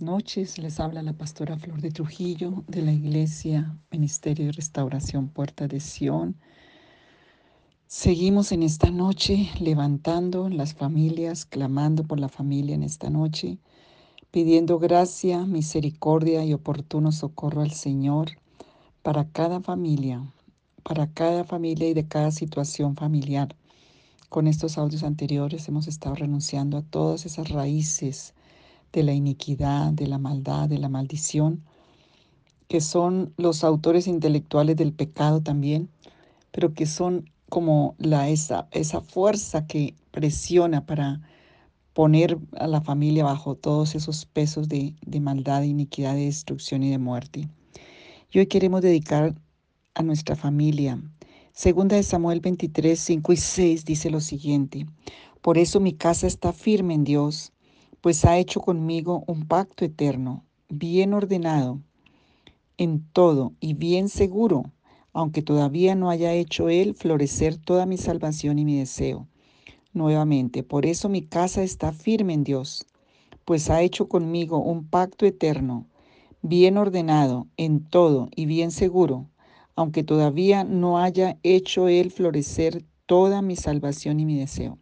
Noches, les habla la pastora Flor de Trujillo de la Iglesia Ministerio de Restauración Puerta de Sión. Seguimos en esta noche levantando las familias, clamando por la familia en esta noche, pidiendo gracia, misericordia y oportuno socorro al Señor para cada familia, para cada familia y de cada situación familiar. Con estos audios anteriores hemos estado renunciando a todas esas raíces de la iniquidad, de la maldad, de la maldición, que son los autores intelectuales del pecado también, pero que son como la, esa, esa fuerza que presiona para poner a la familia bajo todos esos pesos de, de maldad, de iniquidad, de destrucción y de muerte. Y hoy queremos dedicar a nuestra familia. Segunda de Samuel 23, 5 y 6 dice lo siguiente, por eso mi casa está firme en Dios pues ha hecho conmigo un pacto eterno, bien ordenado en todo y bien seguro, aunque todavía no haya hecho Él florecer toda mi salvación y mi deseo. Nuevamente, por eso mi casa está firme en Dios, pues ha hecho conmigo un pacto eterno, bien ordenado en todo y bien seguro, aunque todavía no haya hecho Él florecer toda mi salvación y mi deseo.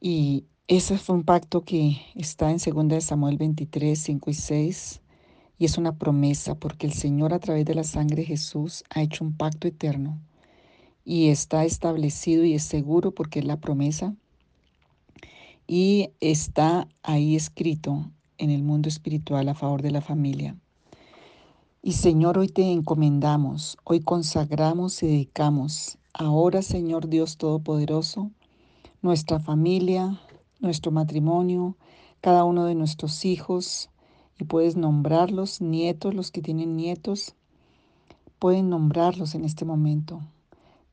Y ese fue un pacto que está en 2 Samuel 23, 5 y 6 y es una promesa porque el Señor a través de la sangre de Jesús ha hecho un pacto eterno y está establecido y es seguro porque es la promesa y está ahí escrito en el mundo espiritual a favor de la familia. Y Señor, hoy te encomendamos, hoy consagramos y dedicamos ahora, Señor Dios Todopoderoso, nuestra familia, nuestro matrimonio, cada uno de nuestros hijos, y puedes nombrarlos, nietos, los que tienen nietos, pueden nombrarlos en este momento.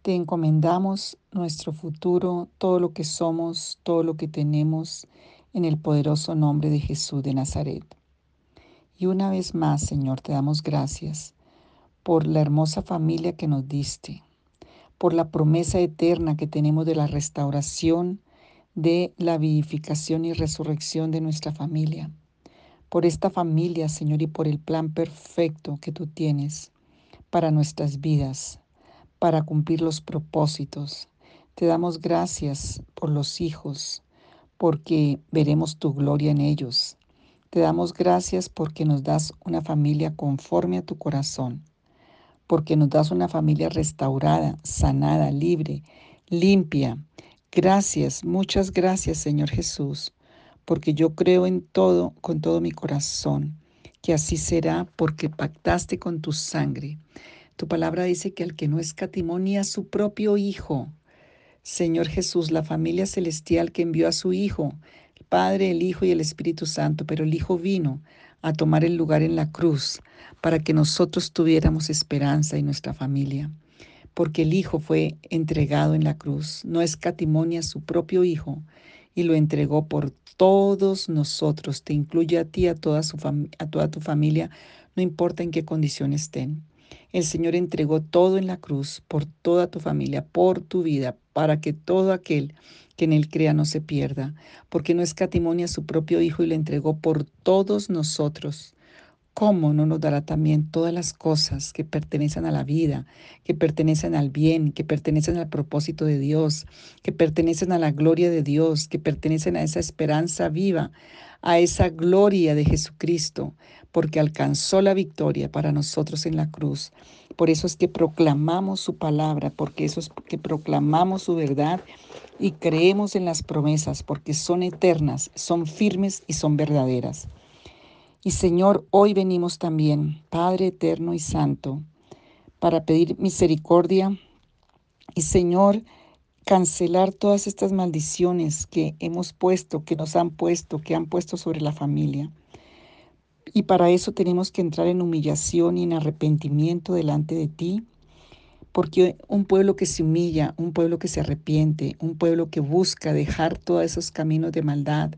Te encomendamos nuestro futuro, todo lo que somos, todo lo que tenemos, en el poderoso nombre de Jesús de Nazaret. Y una vez más, Señor, te damos gracias por la hermosa familia que nos diste, por la promesa eterna que tenemos de la restauración de la vivificación y resurrección de nuestra familia. Por esta familia, Señor, y por el plan perfecto que tú tienes para nuestras vidas, para cumplir los propósitos. Te damos gracias por los hijos, porque veremos tu gloria en ellos. Te damos gracias porque nos das una familia conforme a tu corazón, porque nos das una familia restaurada, sanada, libre, limpia, Gracias, muchas gracias Señor Jesús, porque yo creo en todo, con todo mi corazón, que así será porque pactaste con tu sangre. Tu palabra dice que al que no escatimó ni a su propio Hijo, Señor Jesús, la familia celestial que envió a su Hijo, el Padre, el Hijo y el Espíritu Santo, pero el Hijo vino a tomar el lugar en la cruz para que nosotros tuviéramos esperanza y nuestra familia porque el Hijo fue entregado en la cruz, no escatimonia su propio Hijo y lo entregó por todos nosotros, te incluye a ti, a toda, su a toda tu familia, no importa en qué condición estén. El Señor entregó todo en la cruz por toda tu familia, por tu vida, para que todo aquel que en él crea no se pierda, porque no escatimonia a su propio Hijo y lo entregó por todos nosotros. ¿Cómo no nos dará también todas las cosas que pertenecen a la vida, que pertenecen al bien, que pertenecen al propósito de Dios, que pertenecen a la gloria de Dios, que pertenecen a esa esperanza viva, a esa gloria de Jesucristo, porque alcanzó la victoria para nosotros en la cruz? Por eso es que proclamamos su palabra, porque eso es que proclamamos su verdad y creemos en las promesas, porque son eternas, son firmes y son verdaderas. Y Señor, hoy venimos también, Padre eterno y santo, para pedir misericordia y Señor, cancelar todas estas maldiciones que hemos puesto, que nos han puesto, que han puesto sobre la familia. Y para eso tenemos que entrar en humillación y en arrepentimiento delante de ti, porque un pueblo que se humilla, un pueblo que se arrepiente, un pueblo que busca dejar todos esos caminos de maldad,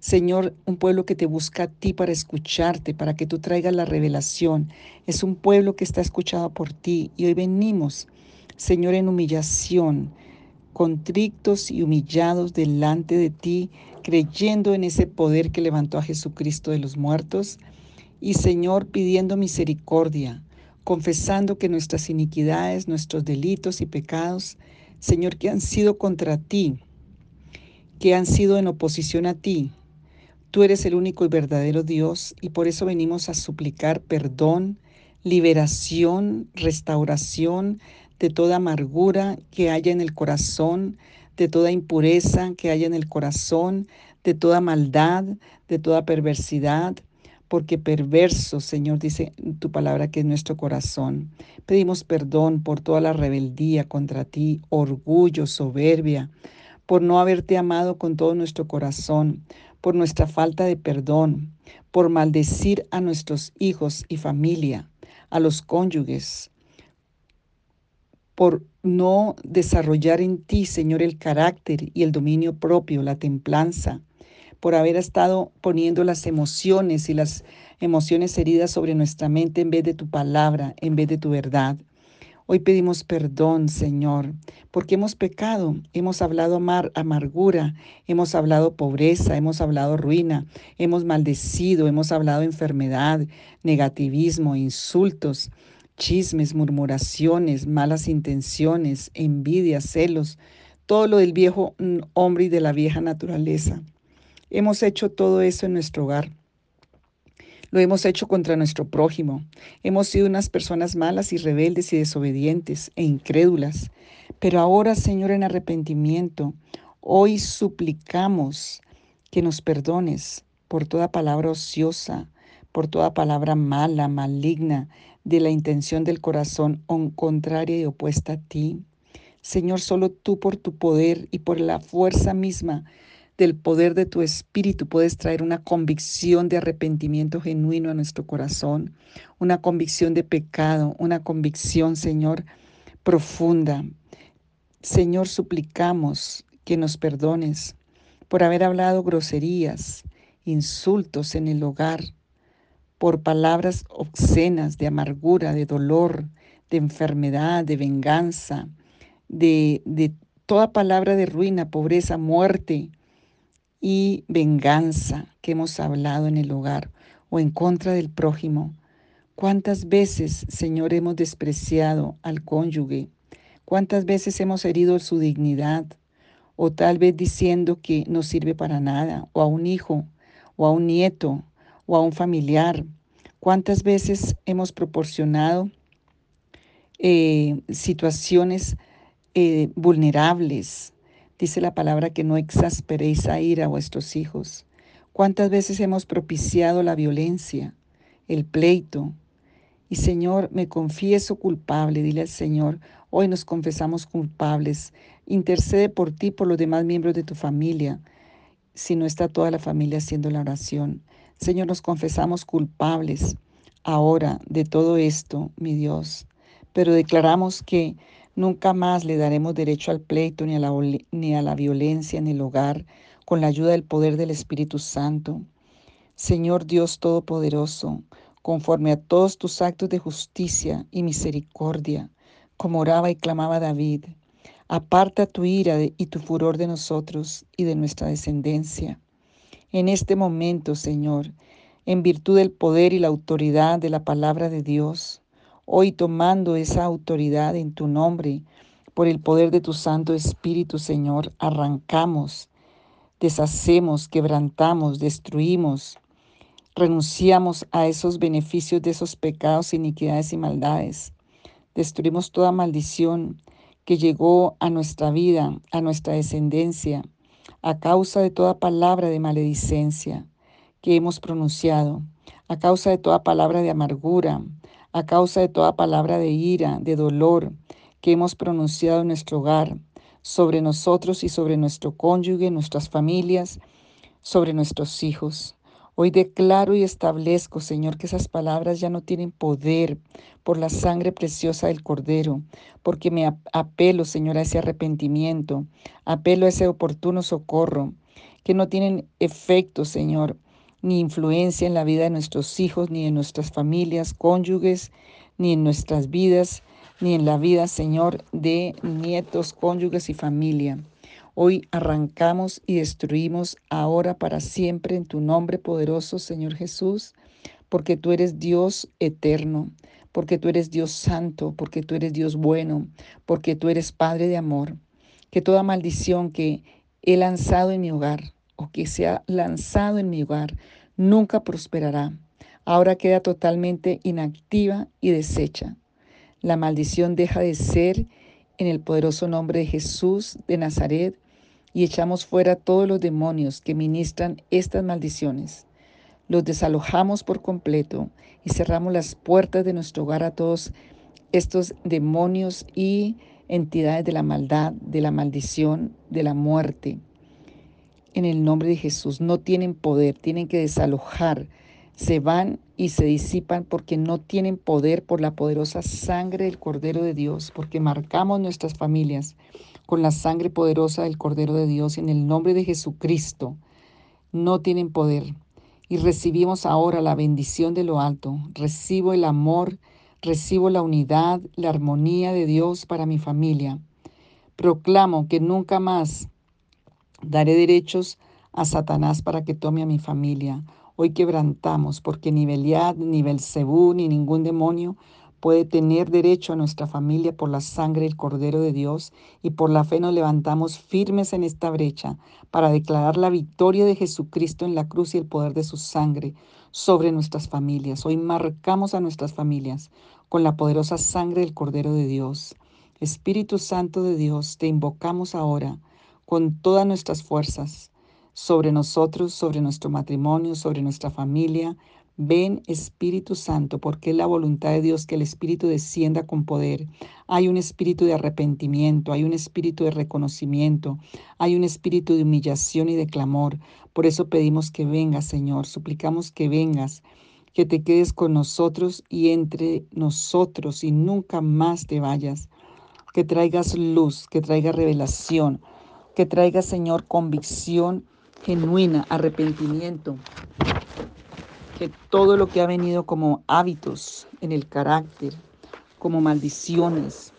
Señor, un pueblo que te busca a ti para escucharte, para que tú traigas la revelación. Es un pueblo que está escuchado por ti y hoy venimos, Señor, en humillación, contrictos y humillados delante de ti, creyendo en ese poder que levantó a Jesucristo de los muertos. Y Señor, pidiendo misericordia, confesando que nuestras iniquidades, nuestros delitos y pecados, Señor, que han sido contra ti, que han sido en oposición a ti, Tú eres el único y verdadero Dios y por eso venimos a suplicar perdón, liberación, restauración de toda amargura que haya en el corazón, de toda impureza que haya en el corazón, de toda maldad, de toda perversidad, porque perverso, Señor, dice tu palabra que es nuestro corazón. Pedimos perdón por toda la rebeldía contra ti, orgullo, soberbia, por no haberte amado con todo nuestro corazón, por nuestra falta de perdón, por maldecir a nuestros hijos y familia, a los cónyuges, por no desarrollar en ti, Señor, el carácter y el dominio propio, la templanza, por haber estado poniendo las emociones y las emociones heridas sobre nuestra mente en vez de tu palabra, en vez de tu verdad. Hoy pedimos perdón, Señor, porque hemos pecado, hemos hablado amargura, hemos hablado pobreza, hemos hablado ruina, hemos maldecido, hemos hablado enfermedad, negativismo, insultos, chismes, murmuraciones, malas intenciones, envidia, celos, todo lo del viejo mm, hombre y de la vieja naturaleza. Hemos hecho todo eso en nuestro hogar. Lo hemos hecho contra nuestro prójimo. Hemos sido unas personas malas y rebeldes y desobedientes e incrédulas. Pero ahora, Señor, en arrepentimiento, hoy suplicamos que nos perdones por toda palabra ociosa, por toda palabra mala, maligna, de la intención del corazón contraria y opuesta a ti. Señor, solo tú por tu poder y por la fuerza misma del poder de tu espíritu puedes traer una convicción de arrepentimiento genuino a nuestro corazón, una convicción de pecado, una convicción, Señor, profunda. Señor, suplicamos que nos perdones por haber hablado groserías, insultos en el hogar, por palabras obscenas de amargura, de dolor, de enfermedad, de venganza, de, toda palabra de ruina, pobreza, muerte, y venganza que hemos hablado en el hogar o en contra del prójimo. ¿Cuántas veces, Señor, hemos despreciado al cónyuge? ¿Cuántas veces hemos herido su dignidad? O tal vez diciendo que no sirve para nada, o a un hijo, o a un nieto, o a un familiar. ¿Cuántas veces hemos proporcionado eh, situaciones eh, vulnerables, Dice la palabra que no exasperéis a ira a vuestros hijos. ¿Cuántas veces hemos propiciado la violencia, el pleito? Y Señor, me confieso culpable, dile al Señor, hoy nos confesamos culpables. Intercede por ti, por los demás miembros de tu familia, si no está toda la familia haciendo la oración. Señor, nos confesamos culpables ahora de todo esto, mi Dios, pero declaramos que Nunca más le daremos derecho al pleito ni a, la, ni a la violencia en el hogar con la ayuda del poder del Espíritu Santo. Señor Dios Todopoderoso, conforme a todos tus actos de justicia y misericordia, como oraba y clamaba David, aparta tu ira y tu furor de nosotros y de nuestra descendencia. En este momento, Señor, en virtud del poder y la autoridad de la palabra de Dios, Hoy tomando esa autoridad en tu nombre, por el poder de tu Santo Espíritu, Señor, arrancamos, deshacemos, quebrantamos, destruimos, renunciamos a esos beneficios de esos pecados, iniquidades y maldades. Destruimos toda maldición que llegó a nuestra vida, a nuestra descendencia, a causa de toda palabra de maledicencia que hemos pronunciado, a causa de toda palabra de amargura, a causa de toda palabra de ira, de dolor que hemos pronunciado en nuestro hogar, sobre nosotros y sobre nuestro cónyuge, nuestras familias, sobre nuestros hijos. Hoy declaro y establezco, Señor, que esas palabras ya no tienen poder por la sangre preciosa del Cordero, porque me apelo, Señor, a ese arrepentimiento, apelo a ese oportuno socorro, que no tienen efecto, Señor, ni influencia en la vida de nuestros hijos, ni en nuestras familias, cónyuges, ni en nuestras vidas ni en la vida, Señor, de nietos, cónyuges y familia. Hoy arrancamos y destruimos ahora para siempre en tu nombre poderoso, Señor Jesús, porque tú eres Dios eterno, porque tú eres Dios santo, porque tú eres Dios bueno, porque tú eres Padre de amor. Que toda maldición que he lanzado en mi hogar o que se ha lanzado en mi hogar nunca prosperará. Ahora queda totalmente inactiva y deshecha. La maldición deja de ser en el poderoso nombre de Jesús de Nazaret y echamos fuera todos los demonios que ministran estas maldiciones. Los desalojamos por completo y cerramos las puertas de nuestro hogar a todos estos demonios y entidades de la maldad, de la maldición, de la muerte. En el nombre de Jesús no tienen poder, tienen que desalojar, se van y se disipan porque no tienen poder por la poderosa sangre del Cordero de Dios, porque marcamos nuestras familias con la sangre poderosa del Cordero de Dios en el nombre de Jesucristo. No tienen poder. Y recibimos ahora la bendición de lo alto. Recibo el amor, recibo la unidad, la armonía de Dios para mi familia. Proclamo que nunca más daré derechos a Satanás para que tome a mi familia. Hoy quebrantamos porque ni Beliad, ni Belcebú, ni ningún demonio puede tener derecho a nuestra familia por la sangre del Cordero de Dios y por la fe nos levantamos firmes en esta brecha para declarar la victoria de Jesucristo en la cruz y el poder de su sangre sobre nuestras familias. Hoy marcamos a nuestras familias con la poderosa sangre del Cordero de Dios. Espíritu Santo de Dios, te invocamos ahora con todas nuestras fuerzas sobre nosotros, sobre nuestro matrimonio, sobre nuestra familia. Ven Espíritu Santo, porque es la voluntad de Dios que el Espíritu descienda con poder. Hay un espíritu de arrepentimiento, hay un espíritu de reconocimiento, hay un espíritu de humillación y de clamor. Por eso pedimos que vengas, Señor, suplicamos que vengas, que te quedes con nosotros y entre nosotros y nunca más te vayas. Que traigas luz, que traigas revelación, que traigas, Señor, convicción genuina, arrepentimiento, que todo lo que ha venido como hábitos en el carácter, como maldiciones,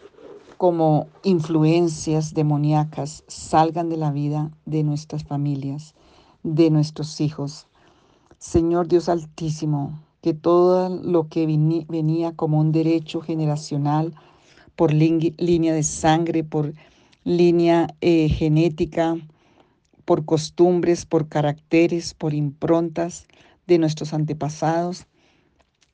como influencias demoníacas, salgan de la vida de nuestras familias, de nuestros hijos. Señor Dios Altísimo, que todo lo que venía como un derecho generacional por línea de sangre, por línea eh, genética, por costumbres, por caracteres, por improntas de nuestros antepasados,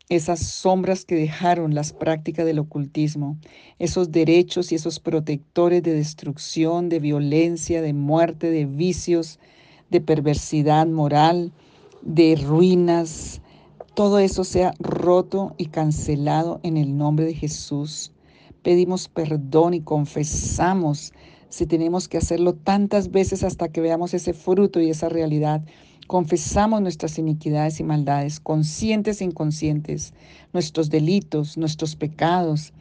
esas sombras que dejaron las prácticas del ocultismo, esos derechos y esos protectores de destrucción, de violencia, de muerte, de vicios, de perversidad moral, de ruinas, todo eso sea roto y cancelado en el nombre de Jesús. Pedimos perdón y confesamos si tenemos que hacerlo tantas veces hasta que veamos ese fruto y esa realidad. Confesamos nuestras iniquidades y maldades, conscientes e inconscientes, nuestros delitos, nuestros pecados,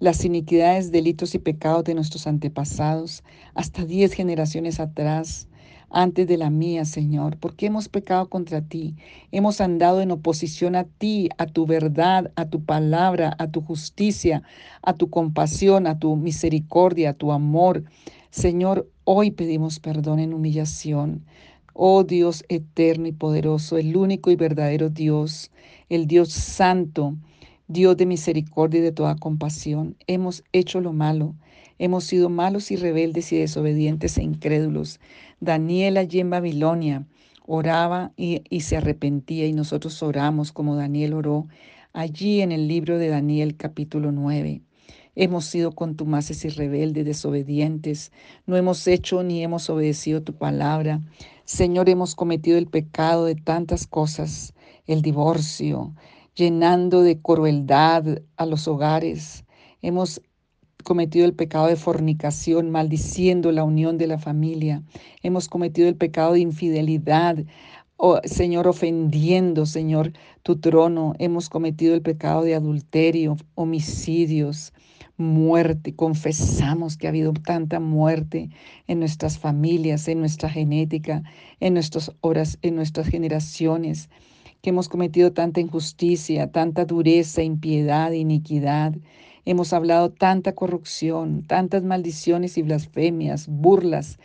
las iniquidades, delitos y pecados de nuestros antepasados, hasta diez generaciones atrás antes de la mía, Señor, porque hemos pecado contra ti, hemos andado en oposición a ti, a tu verdad, a tu palabra, a tu justicia, a tu compasión, a tu misericordia, a tu amor. Señor, hoy pedimos perdón en humillación. Oh Dios eterno y poderoso, el único y verdadero Dios, el Dios santo, Dios de misericordia y de toda compasión, hemos hecho lo malo, hemos sido malos y rebeldes y desobedientes e incrédulos. Daniel allí en Babilonia oraba y, se arrepentía y nosotros oramos como Daniel oró allí en el libro de Daniel capítulo 9. Hemos sido contumaces y rebeldes, desobedientes. No hemos hecho ni hemos obedecido tu palabra. Señor, hemos cometido el pecado de tantas cosas, el divorcio, llenando de crueldad a los hogares. Hemos cometido el pecado de fornicación, maldiciendo la unión de la familia. Hemos cometido el pecado de infidelidad, oh, Señor, ofendiendo, Señor, tu trono. Hemos cometido el pecado de adulterio, homicidios, muerte. Confesamos que ha habido tanta muerte en nuestras familias, en nuestra genética, en nuestras horas, en nuestras generaciones que hemos cometido tanta injusticia, tanta dureza, impiedad, iniquidad, Hemos hablado tanta corrupción, tantas maldiciones y blasfemias, burlas,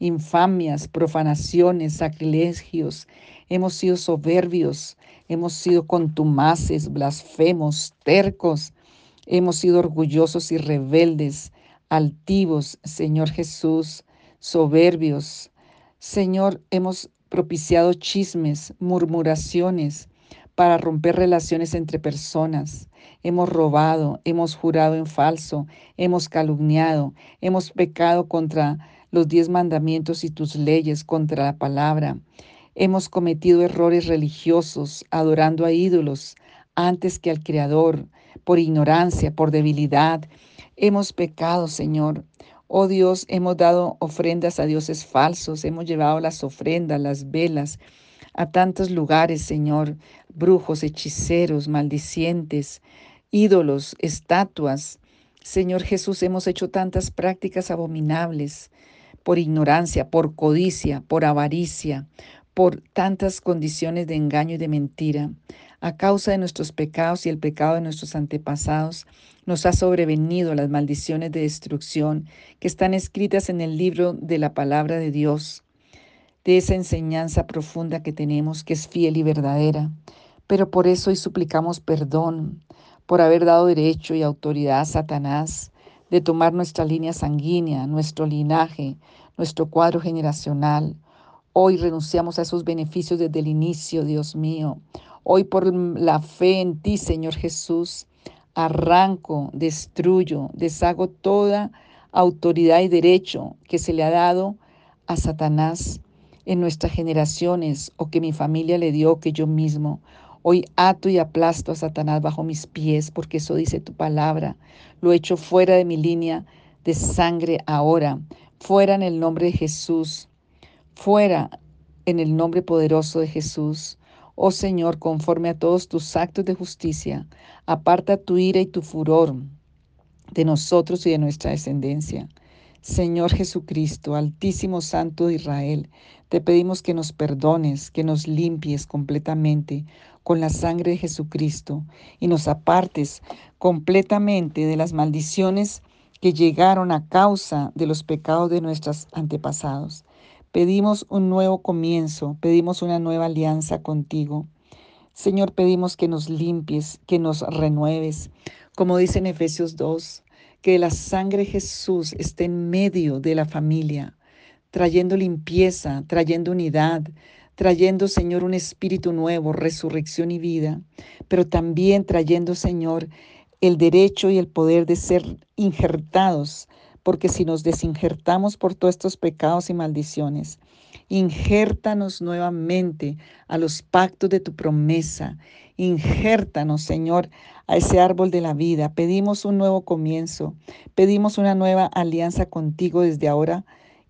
infamias, profanaciones, sacrilegios. Hemos sido soberbios, hemos sido contumaces, blasfemos, tercos. Hemos sido orgullosos y rebeldes, altivos, Señor Jesús, soberbios. Señor, hemos propiciado chismes, murmuraciones para romper relaciones entre personas. Hemos robado, hemos jurado en falso, hemos calumniado, hemos pecado contra los diez mandamientos y tus leyes, contra la palabra. Hemos cometido errores religiosos, adorando a ídolos antes que al Creador, por ignorancia, por debilidad. Hemos pecado, Señor. Oh Dios, hemos dado ofrendas a dioses falsos, hemos llevado las ofrendas, las velas a tantos lugares, Señor, brujos, hechiceros, maldicientes, ídolos, estatuas. Señor Jesús, hemos hecho tantas prácticas abominables por ignorancia, por codicia, por avaricia, por tantas condiciones de engaño y de mentira. A causa de nuestros pecados y el pecado de nuestros antepasados, nos ha sobrevenido las maldiciones de destrucción que están escritas en el libro de la palabra de Dios, de esa enseñanza profunda que tenemos, que es fiel y verdadera. Pero por eso hoy suplicamos perdón por haber dado derecho y autoridad a Satanás de tomar nuestra línea sanguínea, nuestro linaje, nuestro cuadro generacional. Hoy renunciamos a esos beneficios desde el inicio, Dios mío. Hoy por la fe en ti, Señor Jesús, arranco, destruyo, deshago toda autoridad y derecho que se le ha dado a Satanás en nuestras generaciones o que mi familia le dio que yo mismo. Hoy ato y aplasto a Satanás bajo mis pies, porque eso dice tu palabra. Lo echo fuera de mi línea de sangre ahora, fuera en el nombre de Jesús, fuera en el nombre poderoso de Jesús. Oh Señor, conforme a todos tus actos de justicia, aparta tu ira y tu furor de nosotros y de nuestra descendencia. Señor Jesucristo, Altísimo Santo de Israel, te pedimos que nos perdones, que nos limpies completamente con la sangre de Jesucristo y nos apartes completamente de las maldiciones que llegaron a causa de los pecados de nuestros antepasados. Pedimos un nuevo comienzo, pedimos una nueva alianza contigo. Señor, pedimos que nos limpies, que nos renueves. Como dice en Efesios 2, que la sangre de Jesús esté en medio de la familia, trayendo limpieza, trayendo unidad, trayendo, Señor, un espíritu nuevo, resurrección y vida, pero también trayendo, Señor, el derecho y el poder de ser injertados, porque si nos desinjertamos por todos estos pecados y maldiciones, injértanos nuevamente a los pactos de tu promesa, injértanos, Señor, a ese árbol de la vida. Pedimos un nuevo comienzo, pedimos una nueva alianza contigo desde ahora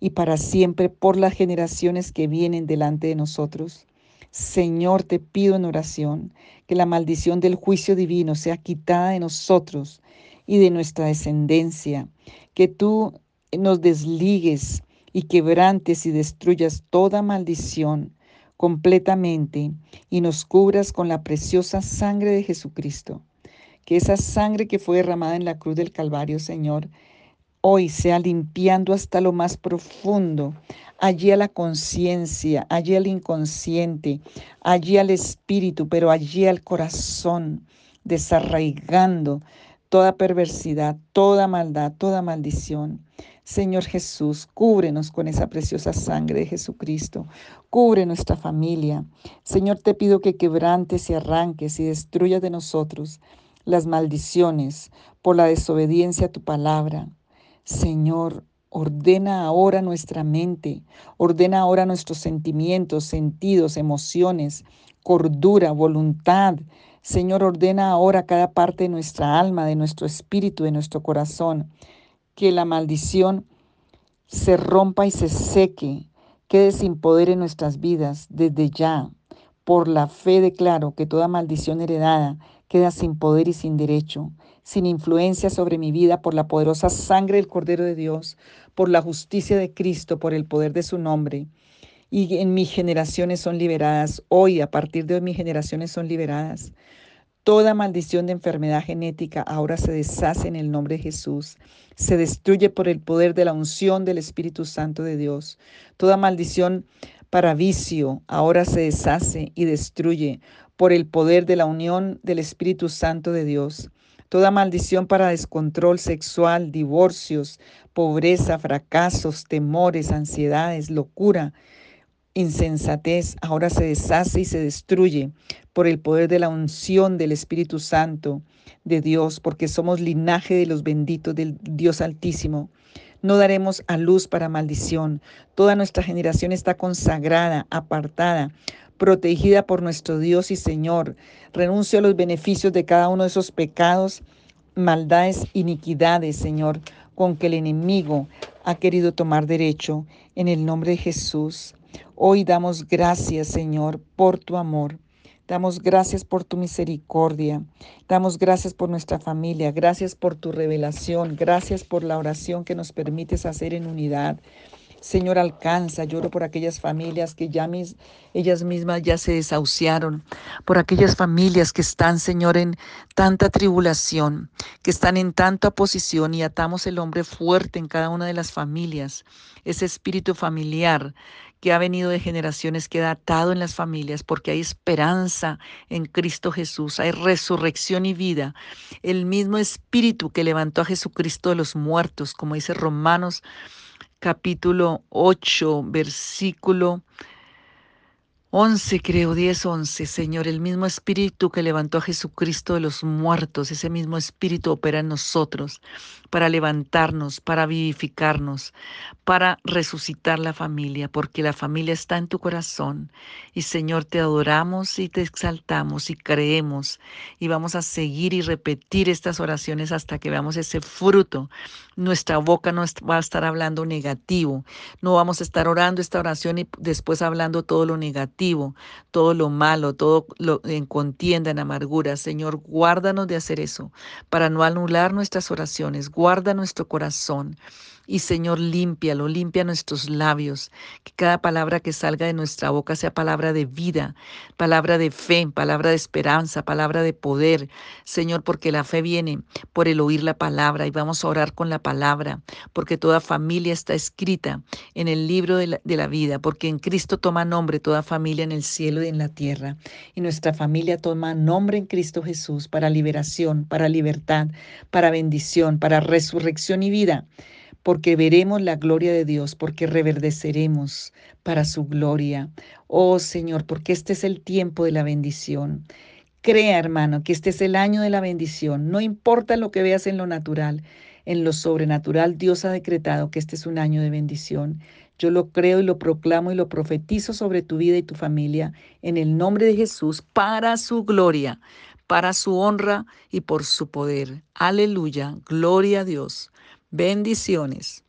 y para siempre por las generaciones que vienen delante de nosotros. Señor, te pido en oración que la maldición del juicio divino sea quitada de nosotros y de nuestra descendencia, que tú nos desligues y quebrantes y destruyas toda maldición completamente y nos cubras con la preciosa sangre de Jesucristo. Que esa sangre que fue derramada en la cruz del Calvario, Señor, hoy sea limpiando hasta lo más profundo, allí a la conciencia, allí al inconsciente, allí al espíritu, pero allí al corazón, desarraigando toda perversidad, toda maldad, toda maldición. Señor Jesús, cúbrenos con esa preciosa sangre de Jesucristo. Cubre nuestra familia. Señor, te pido que quebrantes y arranques y destruyas de nosotros las maldiciones por la desobediencia a tu palabra. Señor, ordena ahora nuestra mente, ordena ahora nuestros sentimientos, sentidos, emociones, cordura, voluntad. Señor, ordena ahora cada parte de nuestra alma, de nuestro espíritu, de nuestro corazón, que la maldición se rompa y se seque, quede sin poder en nuestras vidas desde ya. Por la fe declaro que toda maldición heredada queda sin poder y sin derecho sin influencia sobre mi vida por la poderosa sangre del Cordero de Dios, por la justicia de Cristo, por el poder de su nombre. Y en mis generaciones son liberadas. Hoy, a partir de hoy, mis generaciones son liberadas. Toda maldición de enfermedad genética ahora se deshace en el nombre de Jesús. Se destruye por el poder de la unción del Espíritu Santo de Dios. Toda maldición para vicio ahora se deshace y destruye por el poder de la unión del Espíritu Santo de Dios. Toda maldición para descontrol sexual, divorcios, pobreza, fracasos, temores, ansiedades, locura, insensatez ahora se deshace y se destruye por el poder de la unción del Espíritu Santo de Dios, porque somos linaje de los benditos del Dios Altísimo. No daremos a luz para maldición. Toda nuestra generación está consagrada, apartada, protegida por nuestro Dios y Señor. Renuncio a los beneficios de cada uno de esos pecados, maldades, iniquidades, Señor, con que el enemigo ha querido tomar derecho. En el nombre de Jesús. Hoy damos gracias, Señor, por tu amor. Damos gracias por tu misericordia. Damos gracias por nuestra familia. Gracias por tu revelación. Gracias por la oración que nos permites hacer en unidad. Señor, alcanza. Lloro por aquellas familias que ya mis, ellas mismas ya se desahuciaron, por aquellas familias que están, Señor, en tanta tribulación, que están en tanta oposición y atamos el hombre fuerte en cada una de las familias, ese espíritu familiar que ha venido de generaciones, queda atado en las familias, porque hay esperanza en Cristo Jesús, hay resurrección y vida. El mismo espíritu que levantó a Jesucristo de los muertos, como dice Romanos capítulo 8, versículo 11, creo, 10, 11. Señor, el mismo espíritu que levantó a Jesucristo de los muertos, ese mismo espíritu opera en nosotros para levantarnos, para vivificarnos, para resucitar la familia, porque la familia está en tu corazón. Y Señor, te adoramos y te exaltamos y creemos y vamos a seguir y repetir estas oraciones hasta que veamos ese fruto. Nuestra boca no va a estar hablando negativo, no vamos a estar orando esta oración y después hablando todo lo negativo todo lo malo, todo lo en contienda, en amargura. Señor, guárdanos de hacer eso para no anular nuestras oraciones. Guarda nuestro corazón. Y Señor, límpialo, limpia nuestros labios, que cada palabra que salga de nuestra boca sea palabra de vida, palabra de fe, palabra de esperanza, palabra de poder. Señor, porque la fe viene por el oír la palabra y vamos a orar con la palabra, porque toda familia está escrita en el libro de la, de la vida, porque en Cristo toma nombre toda familia en el cielo y en la tierra. Y nuestra familia toma nombre en Cristo Jesús para liberación, para libertad, para bendición, para resurrección y vida porque veremos la gloria de Dios, porque reverdeceremos para su gloria. Oh Señor, porque este es el tiempo de la bendición. Crea, hermano, que este es el año de la bendición. No importa lo que veas en lo natural, en lo sobrenatural, Dios ha decretado que este es un año de bendición. Yo lo creo y lo proclamo y lo profetizo sobre tu vida y tu familia en el nombre de Jesús para su gloria, para su honra y por su poder. Aleluya, gloria a Dios. Bendiciones.